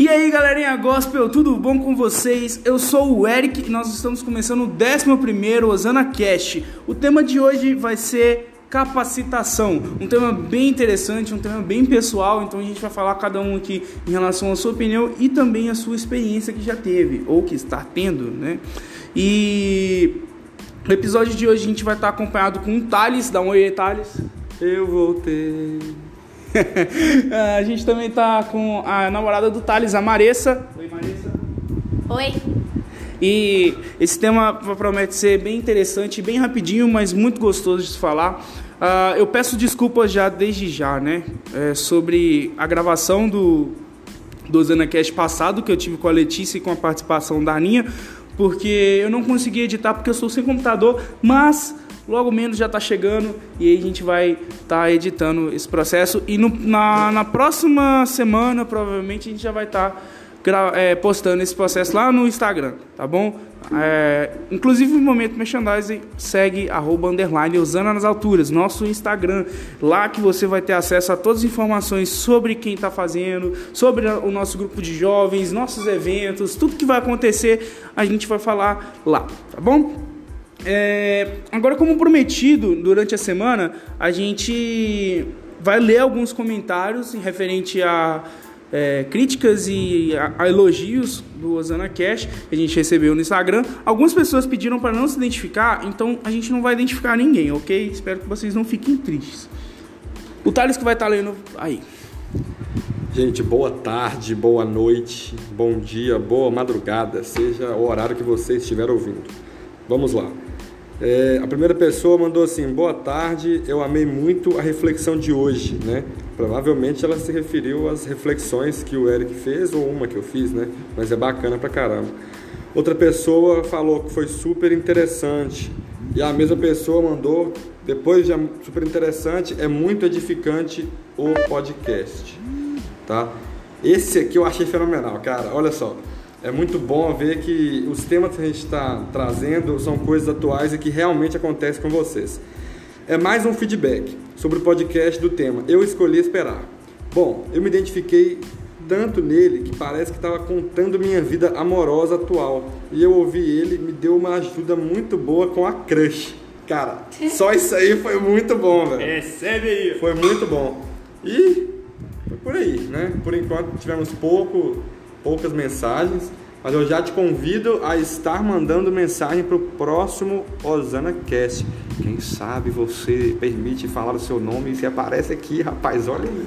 E aí, galerinha gospel, tudo bom com vocês? Eu sou o Eric e nós estamos começando o 11º Osana Cast. O tema de hoje vai ser capacitação, um tema bem interessante, um tema bem pessoal, então a gente vai falar cada um aqui em relação à sua opinião e também a sua experiência que já teve ou que está tendo, né? E no episódio de hoje a gente vai estar acompanhado com o Thales, dá um oi Thales. Eu voltei. a gente também está com a namorada do Thales, a Maressa. Oi, Maressa. Oi. E esse tema promete ser bem interessante, bem rapidinho, mas muito gostoso de se falar. Uh, eu peço desculpas já desde já, né? É, sobre a gravação do, do ZanaCast passado que eu tive com a Letícia e com a participação da Aninha, porque eu não consegui editar porque eu estou sem computador, mas logo menos já está chegando e aí a gente vai estar tá editando esse processo e no, na, na próxima semana provavelmente a gente já vai estar tá é, postando esse processo lá no Instagram, tá bom? É, inclusive no momento merchandising segue arroba underline usando nas alturas, nosso Instagram, lá que você vai ter acesso a todas as informações sobre quem está fazendo, sobre o nosso grupo de jovens, nossos eventos, tudo que vai acontecer a gente vai falar lá, tá bom? É, agora, como prometido, durante a semana, a gente vai ler alguns comentários referente a é, críticas e a, a, elogios do Osana Cash que a gente recebeu no Instagram. Algumas pessoas pediram para não se identificar, então a gente não vai identificar ninguém, ok? Espero que vocês não fiquem tristes. O Thales que vai estar tá lendo aí. Gente, boa tarde, boa noite, bom dia, boa madrugada, seja o horário que você estiver ouvindo. Vamos lá. É, a primeira pessoa mandou assim: Boa tarde, eu amei muito a reflexão de hoje, né? Provavelmente ela se referiu às reflexões que o Eric fez ou uma que eu fiz, né? Mas é bacana pra caramba. Outra pessoa falou que foi super interessante. E a mesma pessoa mandou, depois de super interessante, é muito edificante o podcast, tá? Esse aqui eu achei fenomenal, cara. Olha só. É muito bom ver que os temas que a gente está trazendo são coisas atuais e que realmente acontecem com vocês. É mais um feedback sobre o podcast do tema Eu Escolhi Esperar. Bom, eu me identifiquei tanto nele que parece que estava contando minha vida amorosa atual. E eu ouvi ele, me deu uma ajuda muito boa com a crush. Cara, só isso aí foi muito bom, velho. Recebe aí. Foi muito bom. E foi por aí, né? Por enquanto tivemos pouco poucas mensagens, mas eu já te convido a estar mandando mensagem para o próximo Osana Cast. Quem sabe você permite falar o seu nome e se aparece aqui, rapaz, olha aí.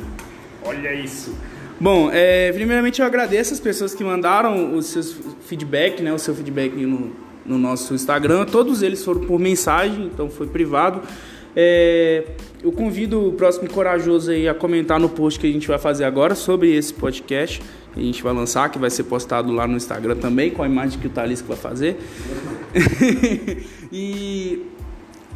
Olha isso. Bom, é, primeiramente eu agradeço as pessoas que mandaram os seus feedback, né, o seu feedback no, no nosso Instagram. Todos eles foram por mensagem, então foi privado. É, eu convido o próximo corajoso aí a comentar no post que a gente vai fazer agora sobre esse podcast a gente vai lançar, que vai ser postado lá no Instagram também, com a imagem que o Talisco vai fazer. e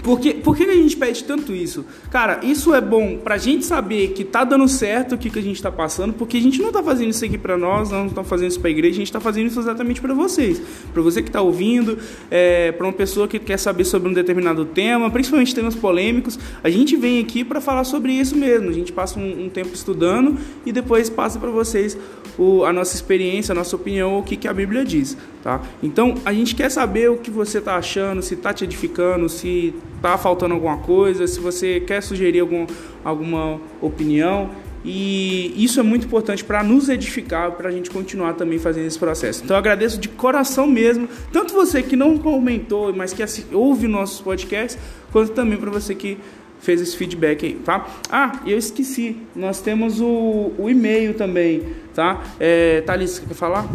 por que, por que a gente pede tanto isso? Cara, isso é bom pra gente saber que tá dando certo o que, que a gente tá passando, porque a gente não tá fazendo isso aqui pra nós, não tá fazendo isso pra igreja, a gente tá fazendo isso exatamente para vocês. para você que tá ouvindo, é, pra uma pessoa que quer saber sobre um determinado tema, principalmente temas polêmicos, a gente vem aqui para falar sobre isso mesmo. A gente passa um, um tempo estudando e depois passa para vocês o, a nossa experiência, a nossa opinião, o que, que a Bíblia diz. Tá? Então, a gente quer saber o que você está achando, se está te edificando, se está faltando alguma coisa, se você quer sugerir algum, alguma opinião. E isso é muito importante para nos edificar, para a gente continuar também fazendo esse processo. Então eu agradeço de coração mesmo, tanto você que não comentou, mas que ouve nossos podcasts, quanto também para você que fez esse feedback aí, tá? Ah, eu esqueci, nós temos o, o e-mail também, tá? É, Thalys, quer falar?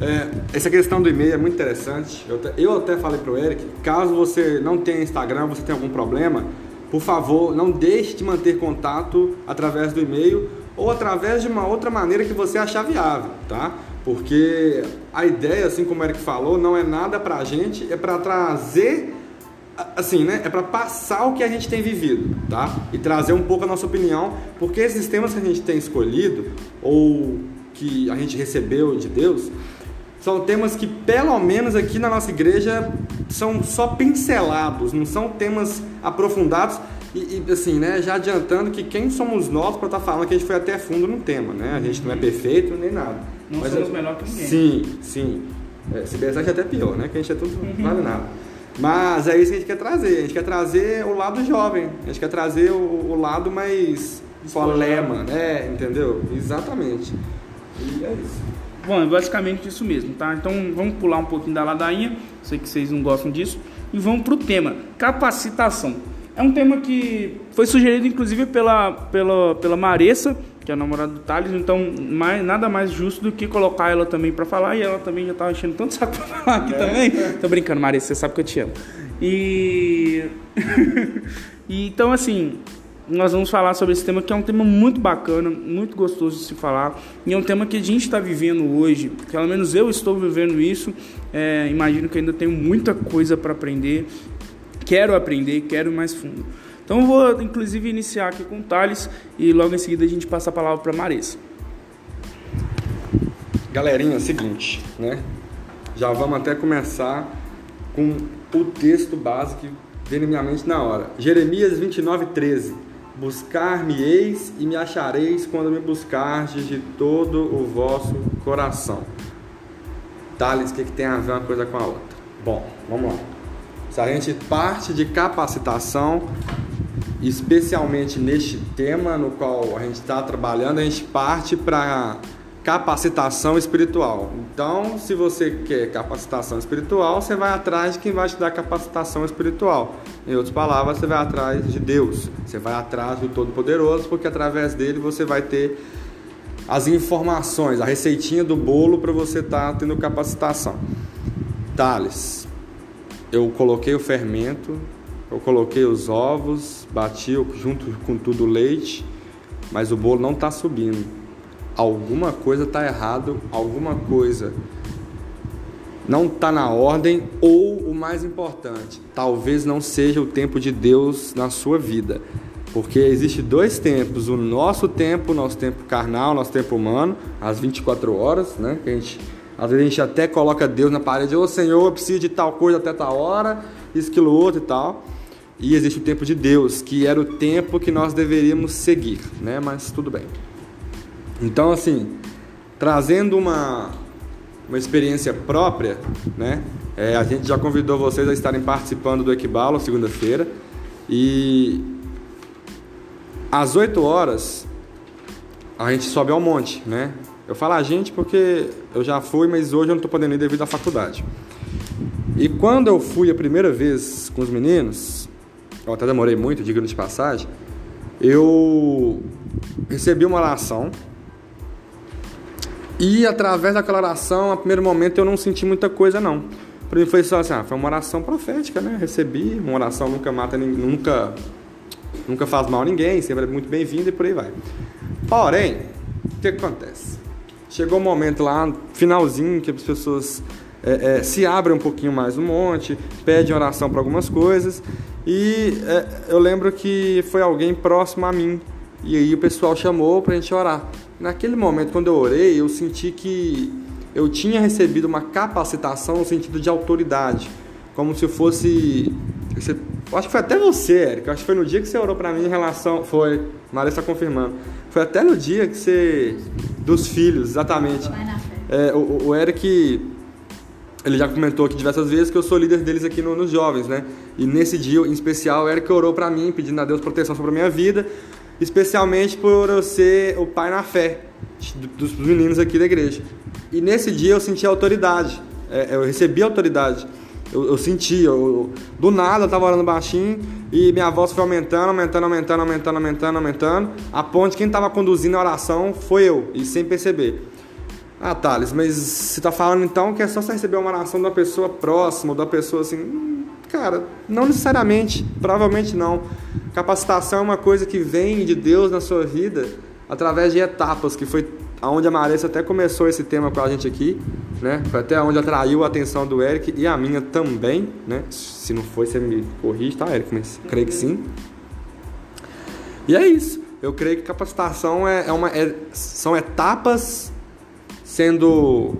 É, essa questão do e-mail é muito interessante. Eu até, eu até falei para o Eric, caso você não tenha Instagram, você tenha algum problema, por favor, não deixe de manter contato através do e-mail ou através de uma outra maneira que você achar viável, tá? Porque a ideia, assim como o Eric falou, não é nada para a gente, é para trazer assim, né? É para passar o que a gente tem vivido, tá? E trazer um pouco a nossa opinião, porque esses temas que a gente tem escolhido ou que a gente recebeu de Deus são temas que, pelo menos aqui na nossa igreja, são só pincelados, não são temas aprofundados E, e, assim, né, já adiantando que quem somos nós para estar tá falando que a gente foi até fundo no tema, né? A gente não é perfeito nem nada. Não Mas somos melhor que ninguém. Sim, sim. É, se bem é até pior, né? Que a gente é tudo uhum. vale nada. Mas é isso que a gente quer trazer. A gente quer trazer o lado jovem. A gente quer trazer o, o lado mais solema, né? Entendeu? Exatamente. E é isso. Bom, é basicamente isso mesmo, tá? Então vamos pular um pouquinho da ladainha. Sei que vocês não gostam disso. E vamos para o tema: capacitação. É um tema que foi sugerido inclusive pela, pela, pela Maressa, que é a namorada do Thales, então mais, nada mais justo do que colocar ela também para falar, e ela também já estava enchendo tanto saco para falar aqui é. também. Tô brincando, Maressa, você sabe que eu te amo. E... e então assim, nós vamos falar sobre esse tema que é um tema muito bacana, muito gostoso de se falar, e é um tema que a gente está vivendo hoje, pelo menos eu estou vivendo isso, é, imagino que ainda tenho muita coisa para aprender, quero aprender, quero ir mais fundo. Então vou inclusive iniciar aqui com o Thales e logo em seguida a gente passa a palavra para Marisa. Galerinha, é o seguinte, né? Já vamos até começar com o texto básico que veio na minha mente na hora. Jeremias 29, 13. Buscar-me-eis e me achareis quando me buscardes de todo o vosso coração. Thales, o que, que tem a ver uma coisa com a outra? Bom, vamos lá. Se a gente parte de capacitação, especialmente neste tema no qual a gente está trabalhando, a gente parte para capacitação espiritual. Então, se você quer capacitação espiritual, você vai atrás de quem vai te dar capacitação espiritual. Em outras palavras, você vai atrás de Deus. Você vai atrás do Todo-Poderoso, porque através dele você vai ter as informações, a receitinha do bolo para você estar tá tendo capacitação. Thales, eu coloquei o fermento, eu coloquei os ovos, bati junto com tudo o leite, mas o bolo não está subindo. Alguma coisa está errado, alguma coisa não está na ordem, ou o mais importante, talvez não seja o tempo de Deus na sua vida. Porque existe dois tempos, o nosso tempo, nosso tempo carnal, nosso tempo humano, às 24 horas, né? Que a gente às vezes a gente até coloca Deus na parede, ô oh, Senhor, eu preciso de tal coisa até tal hora, isso, aquilo, outro e tal. E existe o tempo de Deus, que era o tempo que nós deveríamos seguir, né? Mas tudo bem. Então, assim, trazendo uma, uma experiência própria, né? É, a gente já convidou vocês a estarem participando do Equibalo segunda-feira. E às 8 horas a gente sobe ao monte, né? Eu falo a gente porque eu já fui, mas hoje eu não estou podendo ir devido à faculdade. E quando eu fui a primeira vez com os meninos, eu até demorei muito, diga de passagem, eu recebi uma oração e através daquela oração, a primeiro momento eu não senti muita coisa não. Para mim foi só assim, ah, foi uma oração profética, né? Recebi, uma oração nunca mata, nunca, nunca faz mal a ninguém, sempre é muito bem-vindo e por aí vai. Porém, o que acontece? Chegou um momento lá, finalzinho, que as pessoas é, é, se abrem um pouquinho mais no monte, pedem oração para algumas coisas. E é, eu lembro que foi alguém próximo a mim. E aí o pessoal chamou para a gente orar. Naquele momento, quando eu orei, eu senti que eu tinha recebido uma capacitação no sentido de autoridade. Como se fosse. Acho que foi até você, Érica. Acho que foi no dia que você orou para mim em relação. Foi, Maria está confirmando. Foi até no dia que você dos filhos, exatamente. É, o, o Eric, ele já comentou aqui diversas vezes que eu sou líder deles aqui no, nos jovens, né? E nesse dia, em especial, o Eric orou para mim, pedindo a Deus proteção sobre a minha vida, especialmente por eu ser o pai na fé dos meninos aqui da igreja. E nesse dia eu senti autoridade, é, eu recebi autoridade. Eu, eu senti, eu, do nada eu tava orando baixinho e minha voz foi aumentando, aumentando, aumentando, aumentando, aumentando, aumentando, a ponto de quem tava conduzindo a oração foi eu, e sem perceber. Ah, Thales, mas você tá falando então que é só você receber uma oração de uma pessoa próxima, da pessoa assim. Hum, cara, não necessariamente, provavelmente não. Capacitação é uma coisa que vem de Deus na sua vida através de etapas, que foi aonde a Maressa até começou esse tema com a gente aqui, né? Foi até onde atraiu a atenção do Eric e a minha também, né? Se não foi, você me corrige, tá, Eric? Mas creio que sim. E é isso. Eu creio que capacitação é, é uma, é, são etapas sendo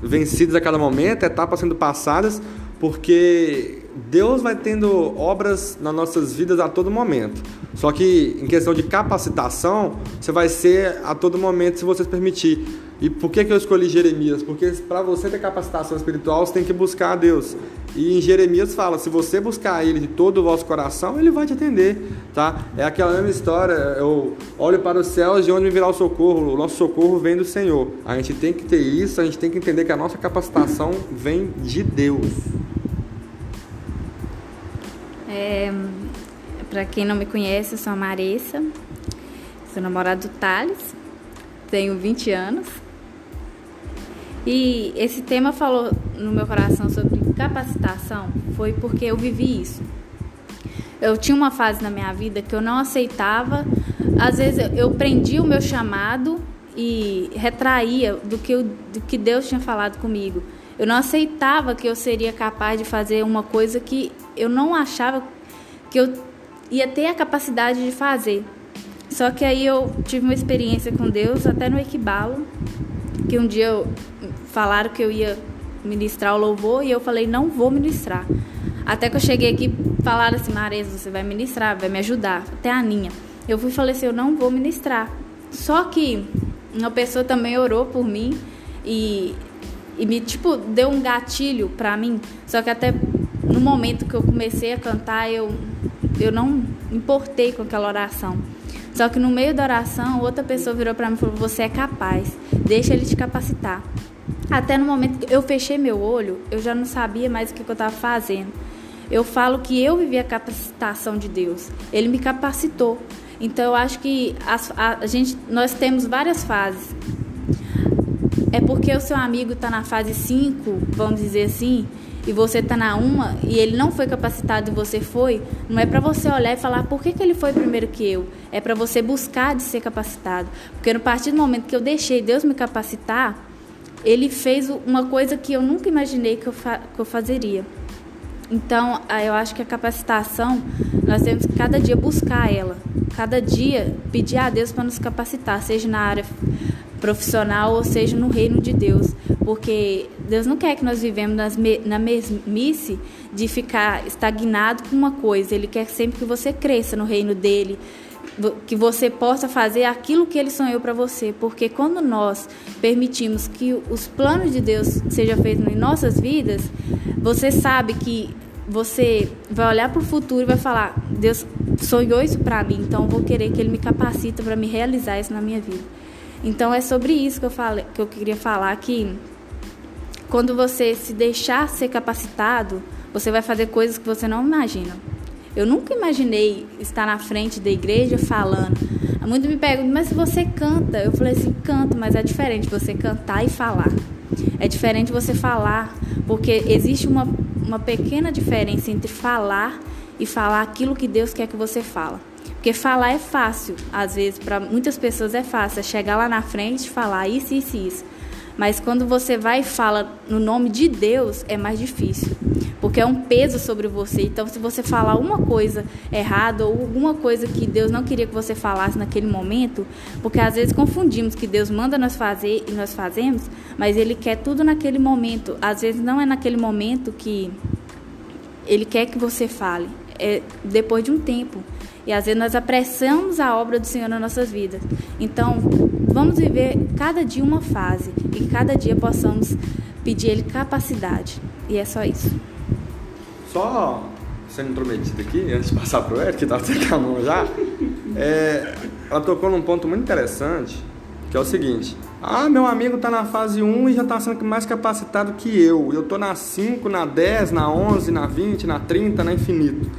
vencidas a cada momento, etapas sendo passadas, porque Deus vai tendo obras nas nossas vidas a todo momento. Só que em questão de capacitação, você vai ser a todo momento se você permitir. E por que, que eu escolhi Jeremias? Porque para você ter capacitação espiritual, você tem que buscar a Deus. E em Jeremias fala: se você buscar Ele de todo o vosso coração, Ele vai te atender, tá? É aquela mesma história. Eu olho para os céus de onde me virá o socorro. O nosso socorro vem do Senhor. A gente tem que ter isso. A gente tem que entender que a nossa capacitação vem de Deus. É, para quem não me conhece, eu sou a Marissa, sou namorada do Thales, tenho 20 anos. E esse tema falou no meu coração sobre capacitação foi porque eu vivi isso. Eu tinha uma fase na minha vida que eu não aceitava, às vezes eu prendia o meu chamado e retraía do que, eu, do que Deus tinha falado comigo. Eu não aceitava que eu seria capaz de fazer uma coisa que eu não achava que eu ia ter a capacidade de fazer. Só que aí eu tive uma experiência com Deus, até no Equibalo, que um dia falaram que eu ia ministrar o louvor e eu falei, não vou ministrar. Até que eu cheguei aqui, falaram assim, Marisa, você vai ministrar, vai me ajudar. Até a Aninha. Eu fui e falei assim, eu não vou ministrar. Só que uma pessoa também orou por mim e, e me, tipo, deu um gatilho pra mim. Só que até no momento que eu comecei a cantar, eu, eu não importei com aquela oração. Só que no meio da oração, outra pessoa virou para mim e falou: Você é capaz, deixa ele te capacitar. Até no momento que eu fechei meu olho, eu já não sabia mais o que eu estava fazendo. Eu falo que eu vivi a capacitação de Deus. Ele me capacitou. Então eu acho que a, a gente, nós temos várias fases. É porque o seu amigo está na fase 5, vamos dizer assim, e você está na uma e ele não foi capacitado e você foi, não é para você olhar e falar por que, que ele foi primeiro que eu. É para você buscar de ser capacitado. Porque no partir do momento que eu deixei Deus me capacitar, ele fez uma coisa que eu nunca imaginei que eu, que eu fazeria. Então, eu acho que a capacitação, nós temos que cada dia buscar ela. Cada dia pedir a Deus para nos capacitar, seja na área profissional ou seja no reino de Deus. Porque Deus não quer que nós vivemos nas, na mesmice de ficar estagnado com uma coisa. Ele quer sempre que você cresça no reino dele, que você possa fazer aquilo que ele sonhou para você, porque quando nós permitimos que os planos de Deus sejam feitos em nossas vidas, você sabe que você vai olhar para o futuro e vai falar: Deus sonhou isso para mim, então vou querer que ele me capacite para me realizar isso na minha vida. Então é sobre isso que eu falei, que eu queria falar que quando você se deixar ser capacitado, você vai fazer coisas que você não imagina. Eu nunca imaginei estar na frente da igreja falando. Muito me perguntam, mas você canta? Eu falei assim, canto, mas é diferente você cantar e falar. É diferente você falar, porque existe uma, uma pequena diferença entre falar e falar aquilo que Deus quer que você fala. Porque falar é fácil, às vezes, para muitas pessoas é fácil, é chegar lá na frente e falar isso, isso isso. Mas quando você vai e fala no nome de Deus, é mais difícil. Porque é um peso sobre você. Então, se você falar uma coisa errada ou alguma coisa que Deus não queria que você falasse naquele momento, porque às vezes confundimos que Deus manda nós fazer e nós fazemos, mas Ele quer tudo naquele momento. Às vezes não é naquele momento que Ele quer que você fale. É depois de um tempo. E às vezes nós apressamos a obra do Senhor nas nossas vidas. Então, vamos viver cada dia uma fase e cada dia possamos pedir Ele capacidade. E é só isso. Só sendo intrometido aqui, antes de passar para o Eric, que estava com a mão já, é, ela tocou num ponto muito interessante, que é o seguinte. Ah, meu amigo está na fase 1 e já está sendo mais capacitado que eu. Eu estou na 5, na 10, na 11, na 20, na 30, na infinito.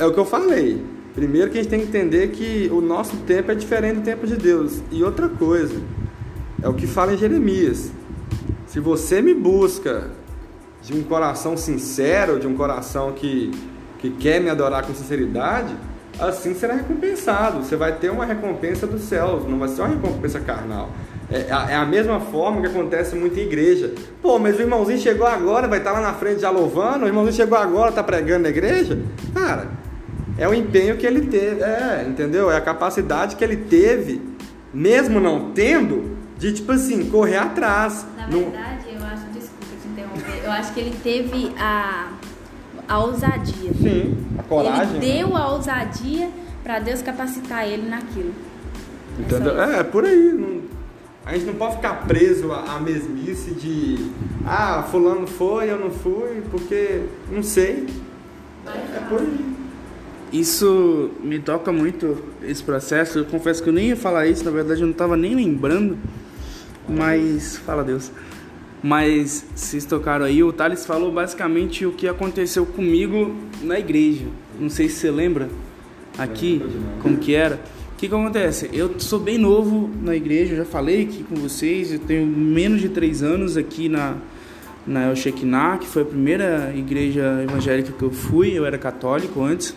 É o que eu falei. Primeiro que a gente tem que entender que o nosso tempo é diferente do tempo de Deus. E outra coisa, é o que fala em Jeremias. Se você me busca de um coração sincero, de um coração que, que quer me adorar com sinceridade, assim será recompensado. Você vai ter uma recompensa dos céus, não vai ser uma recompensa carnal. É, é a mesma forma que acontece muito em igreja. Pô, mas o irmãozinho chegou agora, vai estar lá na frente já louvando, o irmãozinho chegou agora, está pregando na igreja. Cara, é o empenho que ele teve, é, entendeu? É a capacidade que ele teve, mesmo não tendo, de tipo assim, correr atrás. Na verdade, no... eu acho, desculpa te interromper, eu acho que ele teve a a ousadia. Sim, a coragem. Ele deu a ousadia para Deus capacitar ele naquilo. É Entendeu? isso. É, por aí. não- a gente não pode ficar preso à, à mesmice de ah, fulano foi, eu não fui, porque não sei. É por aí. Isso me toca muito, esse processo. Eu confesso que eu nem ia falar isso, na verdade eu não estava nem lembrando. Mas, fala Deus. Mas vocês tocaram aí, o Thales falou basicamente o que aconteceu comigo na igreja. Não sei se você lembra aqui, como que era. O que, que acontece? Eu sou bem novo na igreja, eu já falei aqui com vocês, eu tenho menos de três anos aqui na, na El Shekinah, que foi a primeira igreja evangélica que eu fui, eu era católico antes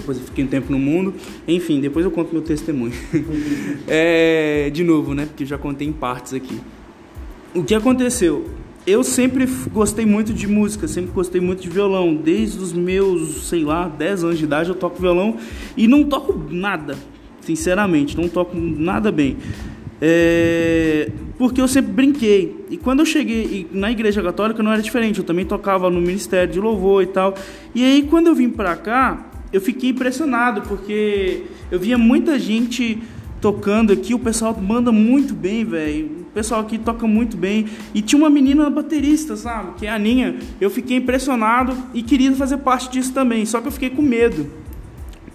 depois eu fiquei um tempo no mundo. Enfim, depois eu conto meu testemunho. É, de novo, né? Porque eu já contei em partes aqui. O que aconteceu? Eu sempre gostei muito de música, sempre gostei muito de violão. Desde os meus, sei lá, 10 anos de idade eu toco violão e não toco nada, sinceramente, não toco nada bem. É, porque eu sempre brinquei. E quando eu cheguei na igreja católica não era diferente, eu também tocava no ministério de louvor e tal. E aí quando eu vim pra cá, eu fiquei impressionado porque eu via muita gente tocando aqui, o pessoal manda muito bem, velho. O pessoal aqui toca muito bem. E tinha uma menina baterista, sabe? Que é a Aninha. Eu fiquei impressionado e queria fazer parte disso também. Só que eu fiquei com medo.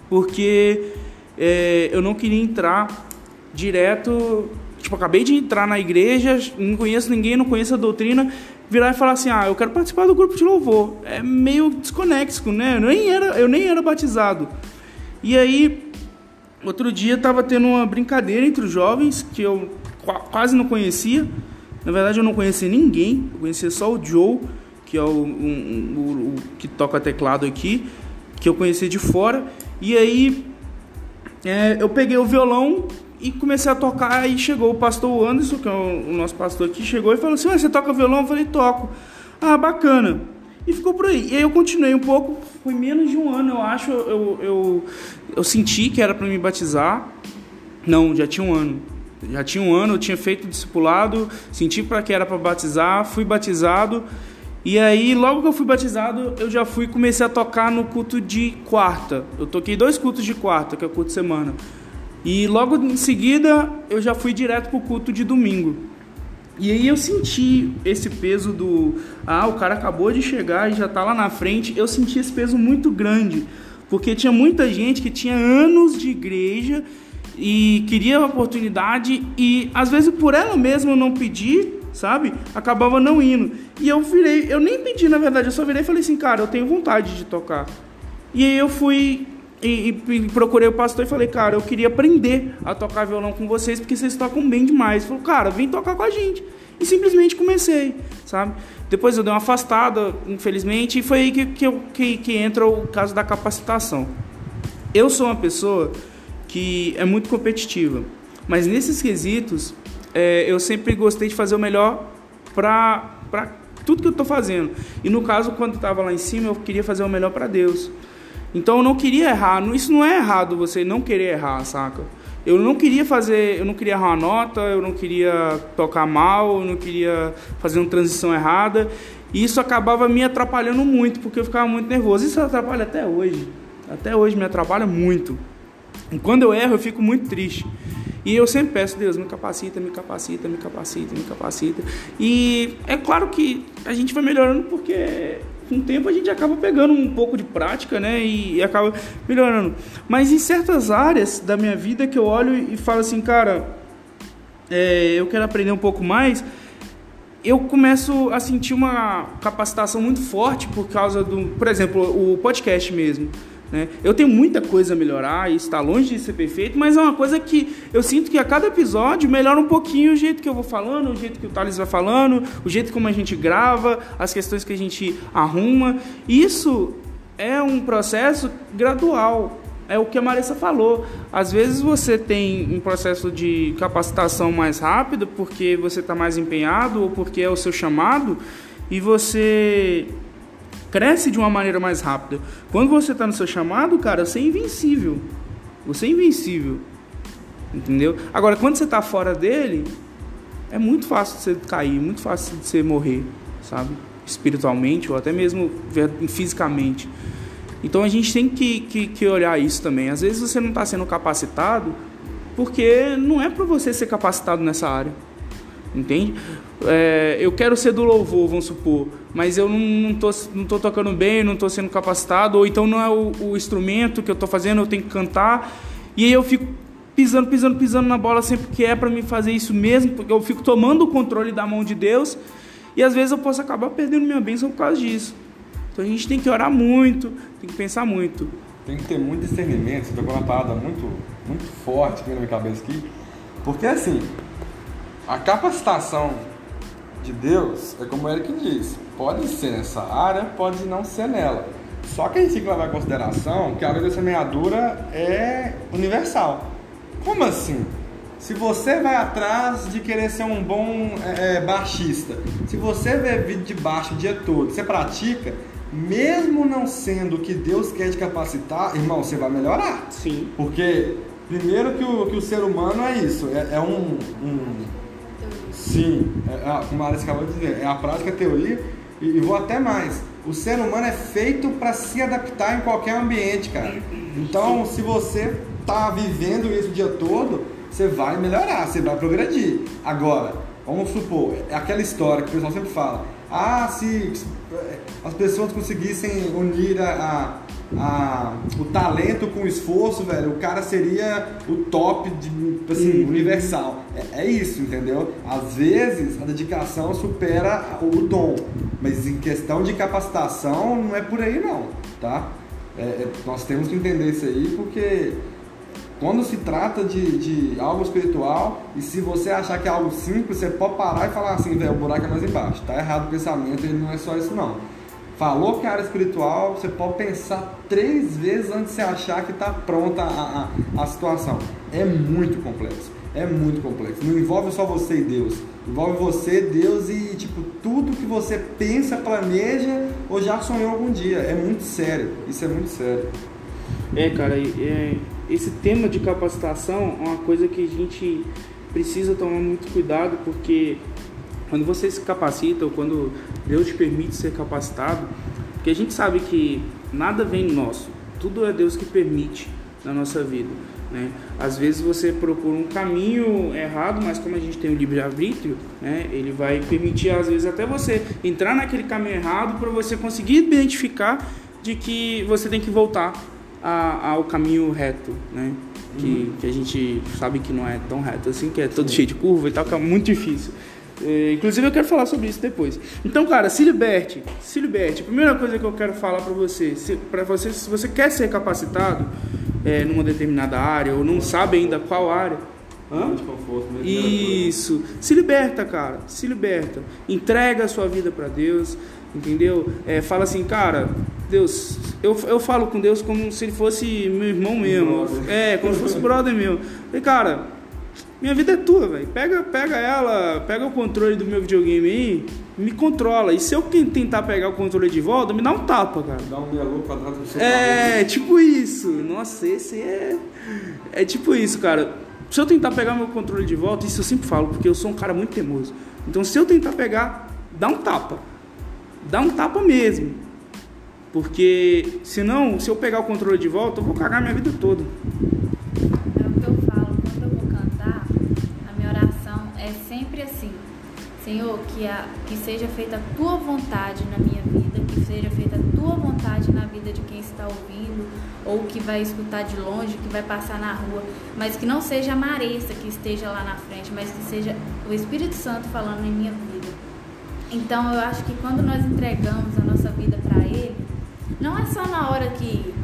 Porque é, eu não queria entrar direto. Tipo, acabei de entrar na igreja, não conheço ninguém, não conheço a doutrina. Virar e falar assim: ah, eu quero participar do grupo de louvor. É meio desconexo, né? Eu nem era, eu nem era batizado. E aí, Outro dia estava tendo uma brincadeira entre os jovens que eu qua- quase não conhecia. Na verdade, eu não conhecia ninguém. Eu conhecia só o Joe, que é o, um- o que toca teclado aqui, que eu conhecia de fora. E aí é, eu peguei o violão e comecei a tocar. E chegou o pastor Anderson, que é o, nosso pastor aqui, chegou e falou assim: "Ué, Você toca violão? Eu falei: Toco. Ah, bacana. E ficou por aí. E aí eu continuei um pouco, foi menos de um ano, eu acho. Eu, eu, eu senti que era para me batizar. Não, já tinha um ano. Já tinha um ano, eu tinha feito discipulado, senti para que era para batizar, fui batizado. E aí, logo que eu fui batizado, eu já fui comecei a tocar no culto de quarta. Eu toquei dois cultos de quarta, que é o culto de semana. E logo em seguida, eu já fui direto pro culto de domingo. E aí eu senti esse peso do ah, o cara acabou de chegar e já tá lá na frente. Eu senti esse peso muito grande, porque tinha muita gente que tinha anos de igreja e queria a oportunidade e às vezes por ela mesma não pedir, sabe? Acabava não indo. E eu virei, eu nem pedi na verdade, eu só virei e falei assim, cara, eu tenho vontade de tocar. E aí eu fui e, e- procurei o pastor e falei, cara, eu queria aprender a tocar violão com vocês, porque vocês tocam bem demais. Ele falou, cara, vem tocar com a gente. E simplesmente comecei, sabe? Depois eu dei uma afastada, infelizmente, e foi aí que, que, eu- que, que entra o caso da capacitação. Eu sou uma pessoa que é muito competitiva, mas nesses quesitos é, eu sempre gostei de fazer o melhor para tudo que eu estou fazendo. E no caso, quando estava lá em cima, eu queria fazer o melhor para Deus. Então eu não queria errar. Isso não é errado você não querer errar, saca? Eu não queria fazer, eu não queria errar uma nota, eu não queria tocar mal, eu não queria fazer uma transição errada. E isso acabava me atrapalhando muito, porque eu ficava muito nervoso. Isso atrapalha até hoje. Até hoje me atrapalha muito. E quando eu erro, eu fico muito triste. E eu sempre peço, Deus, me capacita, me capacita, me capacita, me capacita. E é claro que a gente vai melhorando porque com o tempo a gente acaba pegando um pouco de prática, né? E, e acaba melhorando. Mas em certas áreas da minha vida que eu olho e falo assim, cara, é, eu quero aprender um pouco mais, eu começo a sentir uma capacitação muito forte por causa do, por exemplo, o podcast mesmo. Né? Eu tenho muita coisa a melhorar, e está longe de ser perfeito, mas é uma coisa que eu sinto que a cada episódio melhora um pouquinho o jeito que eu vou falando, o jeito que o Thales vai falando, o jeito como a gente grava, as questões que a gente arruma. Isso é um processo gradual. É o que a Marissa falou. Às vezes você tem um processo de capacitação mais rápido porque você está mais empenhado ou porque é o seu chamado e você cresce de uma maneira mais rápida. Quando você está no seu chamado, cara, você é invencível. Você é invencível. Entendeu? Agora, quando você está fora dele, é muito fácil de você cair, muito fácil de você morrer, sabe? espiritualmente ou até mesmo fisicamente. Então a gente tem que, que, que olhar isso também. Às vezes você não está sendo capacitado porque não é para você ser capacitado nessa área. Entende? É, eu quero ser do louvor, vamos supor, mas eu não, não, tô, não tô tocando bem, não estou sendo capacitado, ou então não é o, o instrumento que eu estou fazendo, eu tenho que cantar, e aí eu fico pisando, pisando, pisando na bola sempre que é para me fazer isso mesmo, porque eu fico tomando o controle da mão de Deus, e às vezes eu posso acabar perdendo minha bênção por causa disso. Então a gente tem que orar muito, tem que pensar muito. Tem que ter muito discernimento, você tocou uma parada muito, muito forte aqui na minha cabeça aqui. Porque assim, a capacitação de Deus é como o Eric disse, pode ser nessa área, pode não ser nela. Só que a gente tem que levar em consideração que a lei da semeadura é universal. Como assim? Se você vai atrás de querer ser um bom é, é baixista, se você vê vídeo de baixo o dia todo, você pratica, mesmo não sendo o que Deus quer te capacitar, irmão, você vai melhorar. Sim. Porque, primeiro, que o, que o ser humano é isso, é, é um, um, Sim, é, é, como a Alice acabou de dizer, é a prática, a teoria, e, e vou até mais. O ser humano é feito para se adaptar em qualquer ambiente, cara. Então, se você tá vivendo isso o dia todo, você vai melhorar, você vai progredir. Agora, vamos supor, é aquela história que o pessoal sempre fala ah, se as pessoas conseguissem unir a, a, o talento com o esforço, velho, o cara seria o top de, assim, uhum. universal. É, é, isso, entendeu? Às vezes a dedicação supera o dom, mas em questão de capacitação não é por aí não, tá? É, é, nós temos que entender isso aí porque quando se trata de, de algo espiritual, e se você achar que é algo simples, você pode parar e falar assim, velho, o buraco é mais embaixo. Tá errado o pensamento, ele não é só isso não. Falou que é área espiritual, você pode pensar três vezes antes de você achar que está pronta a, a, a situação. É muito complexo. É muito complexo. Não envolve só você e Deus. Envolve você, Deus e tipo tudo que você pensa, planeja ou já sonhou algum dia. É muito sério. Isso é muito sério. É, cara, é, esse tema de capacitação é uma coisa que a gente precisa tomar muito cuidado, porque quando você se capacita ou quando Deus te permite ser capacitado, porque a gente sabe que nada vem nosso, tudo é Deus que permite na nossa vida. Né? Às vezes você procura um caminho errado, mas como a gente tem o livre-arbítrio, né? ele vai permitir às vezes até você entrar naquele caminho errado para você conseguir identificar de que você tem que voltar a, ao caminho reto, né? Que, uhum. que a gente sabe que não é tão reto assim, que é todo Sim. cheio de curva e tal, que é muito difícil. É, inclusive eu quero falar sobre isso depois. Então, cara, se liberte, se liberte. Primeira coisa que eu quero falar para você, se, para você, se você quer ser capacitado é, numa determinada área ou não sabe ainda qual área, Hã? Isso. Se liberta, cara. Se liberta. Entrega a sua vida para Deus. Entendeu? É, fala assim, cara, Deus, eu, eu falo com Deus como se ele fosse meu irmão mesmo. É, como se fosse brother meu. Falei, cara, minha vida é tua, velho. Pega, pega ela, pega o controle do meu videogame aí, me controla. E se eu tentar pegar o controle de volta, me dá um tapa, cara. Dá um meia quadrado do seu É, tipo isso. Nossa, esse é. É tipo isso, cara. Se eu tentar pegar meu controle de volta, isso eu sempre falo, porque eu sou um cara muito teimoso. Então, se eu tentar pegar, dá um tapa. Dá um tapa mesmo. Porque senão, se eu pegar o controle de volta, eu vou cagar minha vida toda. Senhor, que, a, que seja feita a tua vontade na minha vida, que seja feita a tua vontade na vida de quem está ouvindo, ou que vai escutar de longe, que vai passar na rua, mas que não seja a Maressa que esteja lá na frente, mas que seja o Espírito Santo falando em minha vida. Então eu acho que quando nós entregamos a nossa vida para Ele, não é só na hora que,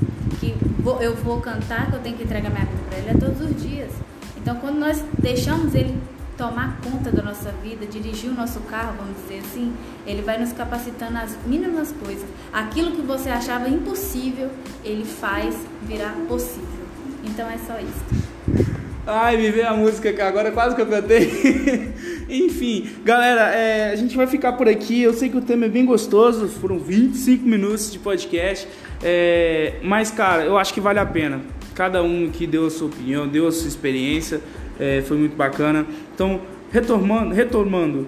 que vou, eu vou cantar que eu tenho que entregar minha vida para Ele, é todos os dias. Então, quando nós deixamos Ele tomar conta da nossa vida, dirigir o nosso carro, vamos dizer assim, Ele vai nos capacitando as mínimas coisas. Aquilo que você achava impossível, Ele faz virar possível. Então, é só isso. Ai, me veio a música que agora quase que eu cantei. Enfim, galera, é, a gente vai ficar por aqui. Eu sei que o tema é bem gostoso, foram 25 minutos de podcast. É, mas, cara, eu acho que vale a pena. Cada um que deu a sua opinião, deu a sua experiência, é, foi muito bacana. Então, retomando, retomando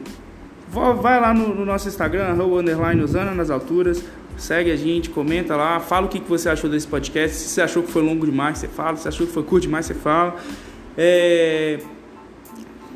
vai lá no, no nosso Instagram, arroba underline Usana nas alturas. Segue a gente, comenta lá, fala o que, que você achou desse podcast. Se você achou que foi longo demais, você fala. Se achou que foi curto demais, você fala. É...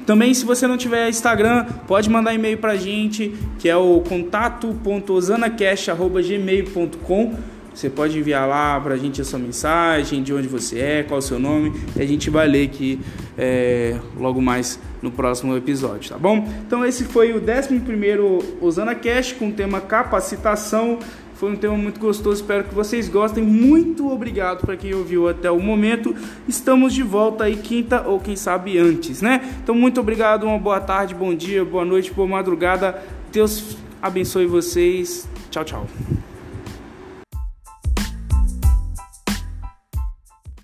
Também, se você não tiver Instagram, pode mandar e-mail pra gente, que é o contato.osanacast.gmail.com Você pode enviar lá pra gente a sua mensagem, de onde você é, qual o seu nome, e a gente vai ler aqui é, logo mais no próximo episódio, tá bom? Então esse foi o 11 Osana Cast com o tema capacitação. Foi um tema muito gostoso, espero que vocês gostem. Muito obrigado para quem ouviu até o momento. Estamos de volta aí quinta ou quem sabe antes, né? Então muito obrigado, uma boa tarde, bom dia, boa noite, boa madrugada. Deus abençoe vocês. Tchau, tchau.